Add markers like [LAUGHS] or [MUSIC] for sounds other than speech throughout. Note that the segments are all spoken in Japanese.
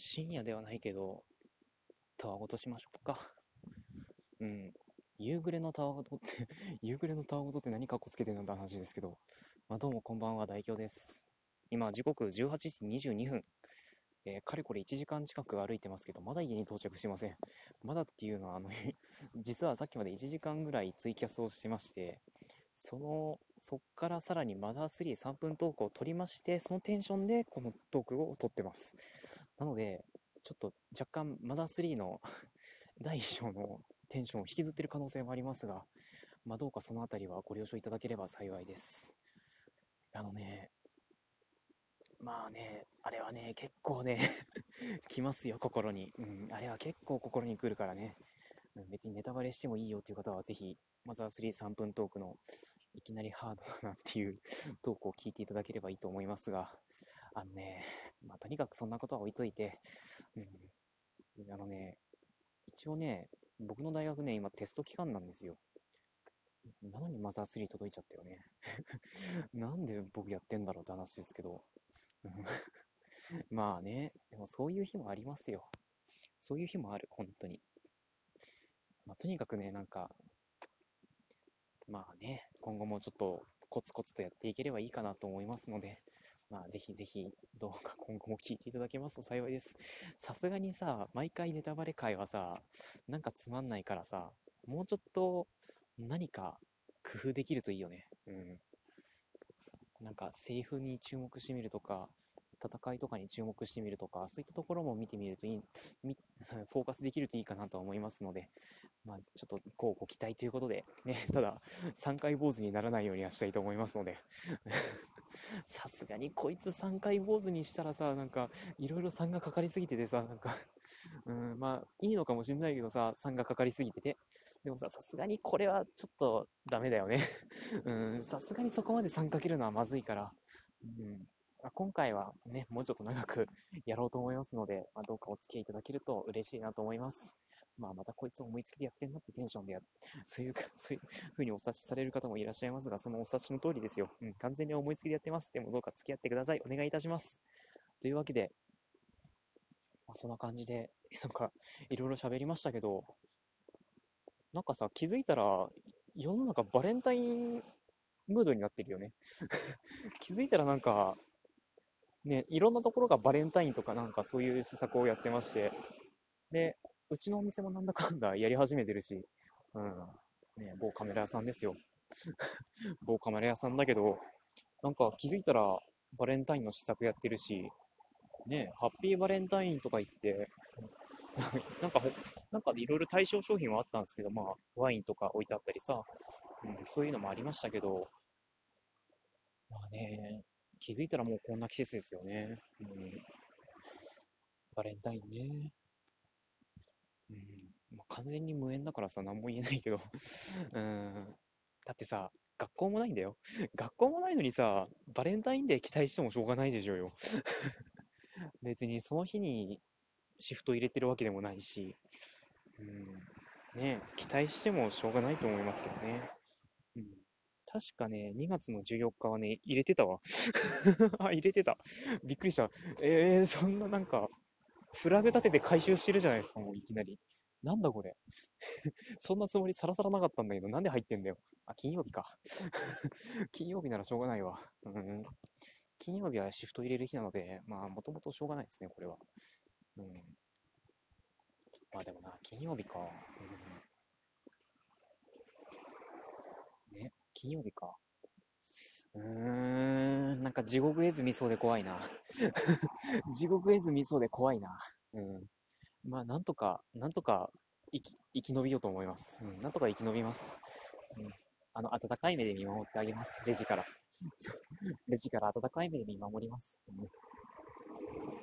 深夜ではないけど、たわごとしましょうか。[LAUGHS] うん。夕暮れのたわごとって [LAUGHS] 夕暮れのたわごとって何かっこつけてんのって話ですけど、まあ、どうもこんばんは、大京です。今、時刻18時22分。えー、かれこれ1時間近く歩いてますけど、まだ家に到着してません。まだっていうのは、あの [LAUGHS] 実はさっきまで1時間ぐらいツイキャスをしてまして、その、そっからさらにマザー33分トークを取りまして、そのテンションでこのトークを撮ってます。なので、ちょっと若干マザー3の [LAUGHS] 第1章のテンションを引きずってる可能性もありますが、まあ、どうかそのあたりはご了承いただければ幸いです。あのね、まあね、あれはね、結構ね [LAUGHS] 来ますよ、心に。うん、あれは結構心に来るからね。別にネタバレしてもいいよっていう方は、ぜひ、マザー33分トークのいきなりハードだなっていう [LAUGHS] トークを聞いていただければいいと思いますが、あのね、まあ、とにかくそんなことは置いといて、うん、あのね、一応ね、僕の大学ね、今テスト期間なんですよ。なのにマザー3届いちゃったよね。[LAUGHS] なんで僕やってんだろうって話ですけど。[LAUGHS] まあね、でもそういう日もありますよ。そういう日もある、本当に。まあ、とにかくね、なんか、まあね、今後もちょっとコツコツとやっていければいいかなと思いますので、まあぜひぜひどうか今後も聞いていただけますと幸いです。さすがにさ、毎回ネタバレ会はさ、なんかつまんないからさ、もうちょっと何か工夫できるといいよね。うん。なんかセリフに注目してみるとか、戦いとかに注目してみるとか、そういったところも見てみるといい、[LAUGHS] フォーカスできるといいかなとは思いますので、まあ、ちょっと、こうご期待ということで、ね、ただ、3回坊主にならないようにはしたいと思いますので、さすがにこいつ3回坊主にしたらさ、なんか、いろいろ3がかかりすぎててさ、なんかうん、まあ、いいのかもしんないけどさ、3がかかりすぎてて、でもさ、さすがにこれはちょっとダメだよね。[LAUGHS] うん、さすがにそこまで3かけるのはまずいから、うん。今回はね、もうちょっと長くやろうと思いますので、まあ、どうかお付き合いいただけると嬉しいなと思います。まあ、またこいつ思いつきでやってんなってテンションでやる、[LAUGHS] そういうか、[LAUGHS] そういう風にお察しされる方もいらっしゃいますが、そのお察しの通りですよ。うん、完全に思いつきでやってます。でもどうか付き合ってください。お願いいたします。というわけで、まあ、そんな感じで、[LAUGHS] なんか、いろいろ喋りましたけど、なんかさ、気づいたら、世の中バレンタインムードになってるよね。気づいたらなんか、ね、いろんなところがバレンタインとかなんかそういう施策をやってまして、で、うちのお店もなんだかんだやり始めてるし、うん、ね、某カメラ屋さんですよ。[LAUGHS] 某カメラ屋さんだけど、なんか気づいたらバレンタインの施策やってるし、ね、ハッピーバレンタインとか言って、[LAUGHS] なんか、なんかいろいろ対象商品はあったんですけど、まあ、ワインとか置いてあったりさ、うん、そういうのもありましたけど、まあね、気づいたらもうこんな季節ですよね。うん。バレンタインね。うん。まあ、完全に無縁だからさ、何も言えないけど。[LAUGHS] うん。だってさ、学校もないんだよ。学校もないのにさ、バレンタインデー期待してもしょうがないでしょうよ。[LAUGHS] 別にその日にシフト入れてるわけでもないし、うん。ね期待してもしょうがないと思いますけどね。うん。確かね、2月の14日はね、入れてたわ。[LAUGHS] あ、入れてた。びっくりした。えー、そんななんか、フラグ立てて回収してるじゃないですか、もういきなり。なんだこれ。[LAUGHS] そんなつもりさらさらなかったんだけど、なんで入ってんだよ。あ、金曜日か。[LAUGHS] 金曜日ならしょうがないわ。うん。金曜日はシフト入れる日なので、まあ、もともとしょうがないですね、これは。うん。まあでもな、金曜日か。うん。ね。金曜日か。うーん、なんか地獄絵図見そうで怖いな。[LAUGHS] 地獄絵図見そうで怖いな。うん。まあ、なんとか、なんとか生き、生き延びようと思います。うん、なんとか生き延びます。うん。あの、温かい目で見守ってあげます。レジから。[LAUGHS] レジから温かい目で見守ります。うん、い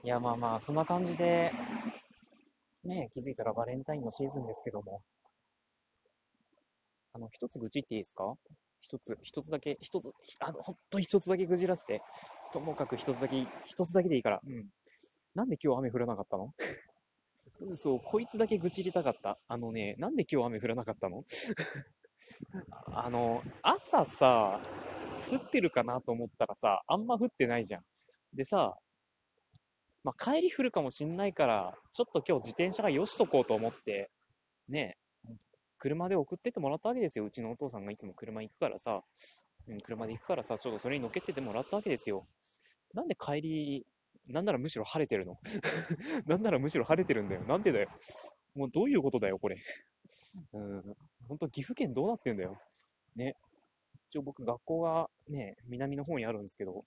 や、まあまあ、そんな感じで、ね、気づいたらバレンタインのシーズンですけども。あの、一つ愚痴っていいですか？一つ、一つだけ、一つ、あの、ほんと一つだけぐじらせて、ともかく一つだけ、一つだけでいいから、うん。なんで今日雨降らなかったの？[LAUGHS] そう、こいつだけ愚痴りたかった。あのね、なんで今日雨降らなかったの？[LAUGHS] あの、朝さ、降ってるかなと思ったらさ、あんま降ってないじゃん。でさ、まあ、帰り降るかもしんないから、ちょっと今日自転車がよしとこうと思って、ね、車で送ってってもらったわけですよ。うちのお父さんがいつも車行くからさ、うん、車で行くからさ、ちょっとそれに乗っけててもらったわけですよ。なんで帰り、なんならむしろ晴れてるの？[LAUGHS] なんならむしろ晴れてるんだよ。なんでだよ。もうどういうことだよ、これ。うん、ほんと岐阜県どうなってんだよ。ね。一応僕学校がね、南の方にあるんですけど、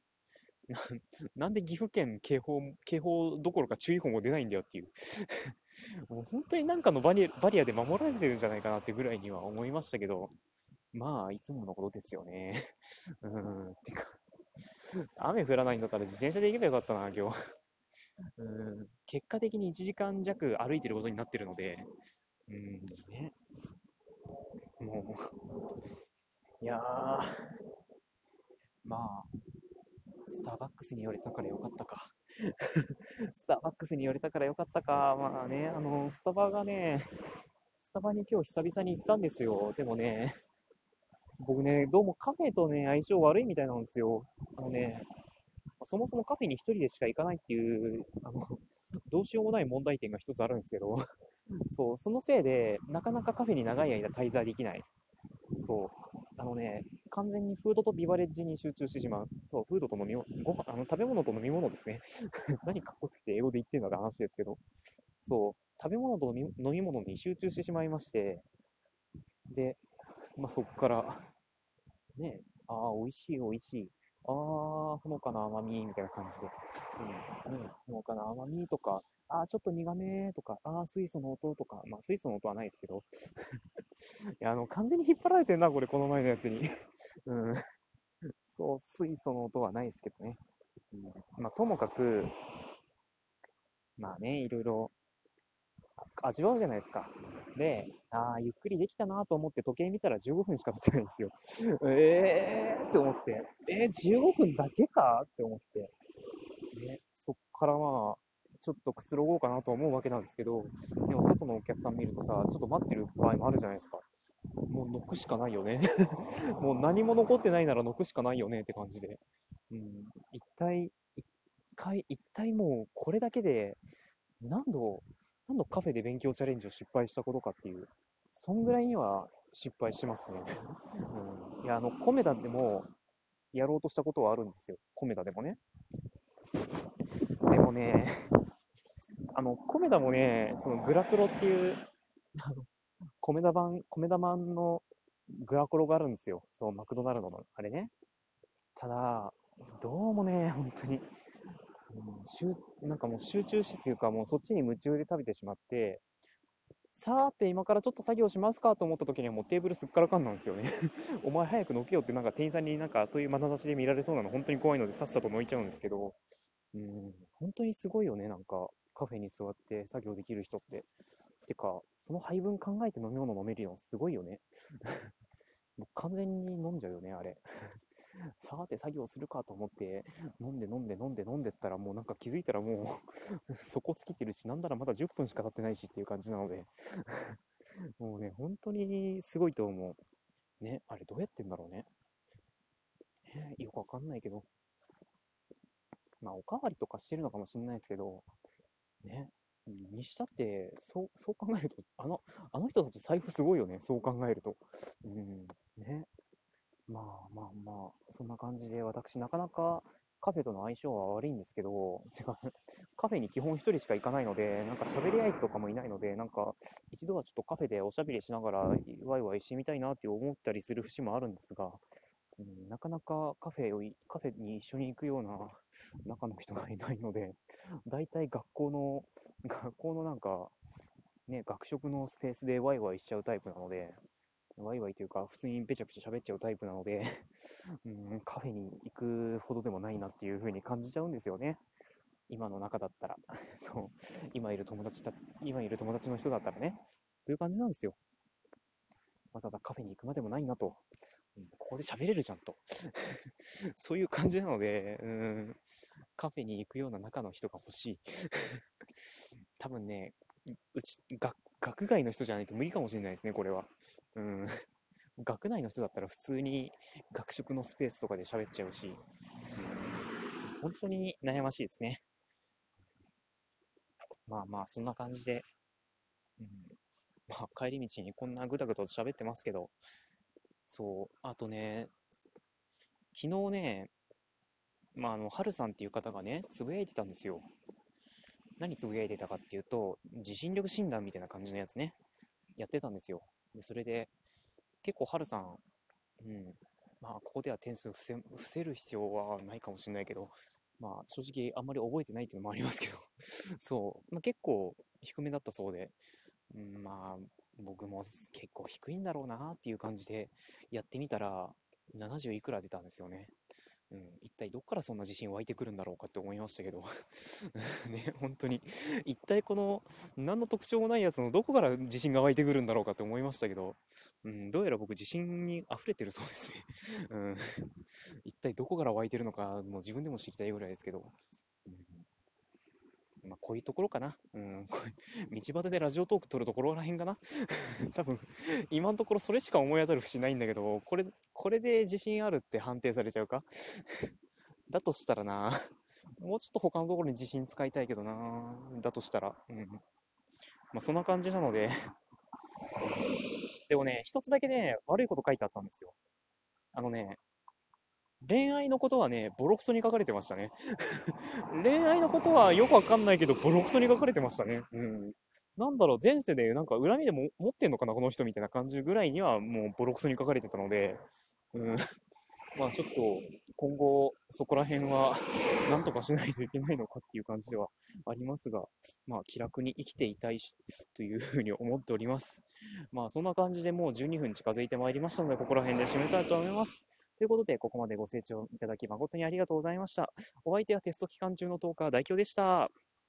[LAUGHS] ななんで岐阜県警報、警報どころか注意報も出ないんだよっていう。[LAUGHS] もう本当になんかのバリバリアで守られてるんじゃないかなってぐらいには思いましたけど、まあ、いつものことですよね。[LAUGHS] うん、てか、雨降らないんだったら自転車で行けばよかったな、今日。うん、結果的に1時間弱歩いてることになってるので、うん、ね。もう、いやー、まあ、スターバックスに寄れたからよかったか。[LAUGHS] スターバックスに寄れたからよかったか。まあね、あの、スタバがね、スタバに今日久々に行ったんですよ。でもね、僕ね、どうもカフェとね、相性悪いみたいなんですよ。あのね、そもそもカフェに一人でしか行かないっていう、あの、どうしようもない問題点が一つあるんですけど、そう、そのせいで、なかなかカフェに長い間滞在できない。そう。あのね、完全にフードとビバレッジに集中してしまう。そう、フードと飲み物、ご飯、あの、食べ物と飲み物ですね。[LAUGHS] 何かっこつけて英語で言ってんだって話ですけど。そう、食べ物と飲み物に集中してしまいまして、で、まあ、そこから、ね、ああ、美味しい、美味しい。ああ、ほのかな甘み、みたいな感じで。うん、ね、ほのかな甘みとか、ああ、ちょっと苦めとか、ああ、水素の音とか、まあ、水素の音はないですけど。いや、あの、完全に引っ張られてんな、これ、この前のやつに。[LAUGHS] うん。そう、水素の音はないですけどね。うん、まあ、ともかく、まあね、いろいろ味わうじゃないですか。で、ああ、ゆっくりできたなと思って時計見たら15分しか経ってないんですよ。[LAUGHS] えーって思って、えー、15分だけかって思って。ね、そっからまあ、ちょっとくつろごうかなと思うわけなんですけど、でも外のお客さん見るとさ、ちょっと待ってる場合もあるじゃないですか。もう乗くしかないよね。[LAUGHS] もう何も残ってないなら乗くしかないよねって感じで。うん、一体、一回、一体もうこれだけで何度、何度カフェで勉強チャレンジを失敗したことかっていう、そんぐらいには失敗してますね。うん、いや、あの、コメダでもやろうとしたことはあるんですよ。コメダでもね。でもね、あの、コメダもね、そのグラクロっていう、あの、コメダ版、コメダ版のグラコロがあるんですよ。そう、マクドナルドの、あれね。ただ、どうもね、本当に、うん、集なんかもう集中してっていうか、もうそっちに夢中で食べてしまって、さーて今からちょっと作業しますかと思った時にはもうテーブルすっからかんなんですよね。[LAUGHS] お前早くのけよってなんか店員さんになんかそういう眼差しで見られそうなの本当に怖いのでさっさと抜いちゃうんですけど、うん、本当にすごいよね、なんかカフェに座って作業できる人って。てか、その配分考えて飲み物飲めるのすごいよね。[LAUGHS] もう完全に飲んじゃうよね、あれ。さて作業するかと思って、飲んで飲んで飲んで飲んでったらもうなんか気づいたらもう [LAUGHS] 底尽きてるし、なんならまだ10分しか経ってないしっていう感じなので、[LAUGHS] もうね、本当にすごいと思う。ね、あれどうやってんだろうね。ねよくわかんないけど。まあ、おかわりとかしてるのかもしれないですけど、ね、にしたって、そう、そう考えると、あの、あの人たち財布すごいよね、そう考えると。うん、ね。まあまあまあ、そんな感じで、私、なかなかカフェとの相性は悪いんですけど、てか、カフェに基本一人しか行かないので、なんか喋り合いとかもいないので、なんか、一度はちょっとカフェでおしゃべりしながら、ワイワイしてみたいなって思ったりする節もあるんですが、うん、なかなかカフェを、カフェに一緒に行くような中の人がいないので、大体学校の、学校のなんか、ね、学食のスペースでワイワイしちゃうタイプなので、ワイワイというか、普通にべちゃべちゃ喋っちゃうタイプなので、[LAUGHS] うん、カフェに行くほどでもないなっていう風に感じちゃうんですよね。今の中だったら。[LAUGHS] そう。今いる友達だ、今いる友達の人だったらね。そういう感じなんですよ。わざわざカフェに行くまでもないなと。ここで喋れるじゃんと。[LAUGHS] そういう感じなので、うん、カフェに行くような中の人が欲しい。[LAUGHS] 多分ね、うち、学、学外の人じゃないと無理かもしれないですね、これは。うん。学内の人だったら普通に学食のスペースとかで喋っちゃうし、本当に悩ましいですね。まあまあ、そんな感じで、うん、まあ、帰り道にこんなぐだぐだと喋ってますけど、そう、あとね、昨日ね、まあ、あの、はるさんっていう方がね、つぶやいてたんですよ。何つぶやいてたかっていうと、地震力診断みたいな感じのやつね、やってたんですよ。で、それで、結構はるさん、うん、まあ、ここでは点数伏せ、伏せる必要はないかもしれないけど、まあ、正直あんまり覚えてないっていうのもありますけど、そう、まあ、結構低めだったそうで、うん、まあ、僕も結構低いんだろうなっていう感じでやってみたら、70いくら出たんですよね。うん、一体どっからそんな自信湧いてくるんだろうかって思いましたけど。[LAUGHS] ね、本当に、一体この、何の特徴もないやつのどこから自信が湧いてくるんだろうかって思いましたけど、うん、どうやら僕自信に溢れてるそうですね。うん、[LAUGHS] 一体どこから湧いてるのか、もう自分でも知りたいぐらいですけど、まあ、こういうところかな。うん、こう道端でラジオトーク撮るところらへんかな。[LAUGHS] 多分、今のところそれしか思い当たる節ないんだけど、これ、これで自信あるって判定されちゃうか？[LAUGHS] だとしたらな、もうちょっと他のところに自信使いたいけどな、だとしたら。うん。まあ、そんな感じなのででもね、一つだけね、悪いこと書いてあったんですよ。あのね、恋愛のことはね、ボロクソに書かれてましたね。[LAUGHS] 恋愛のことはよくわかんないけど、ボロクソに書かれてましたね。うん。なんだろう、前世でなんか恨みでも持ってんのかな、この人みたいな感じぐらいにはもうボロクソに書かれてたので、うん。まあちょっと今後そこら辺はなんとかしないといけないのかっていう感じではありますが、まあ気楽に生きていたいしというふうに思っております。まあそんな感じでもう12分近づいてまいりましたので、ここら辺で締めたいと思います。ということで、ここまでご清聴いただき誠にありがとうございました。お相手はテスト期間中の10日代表でした。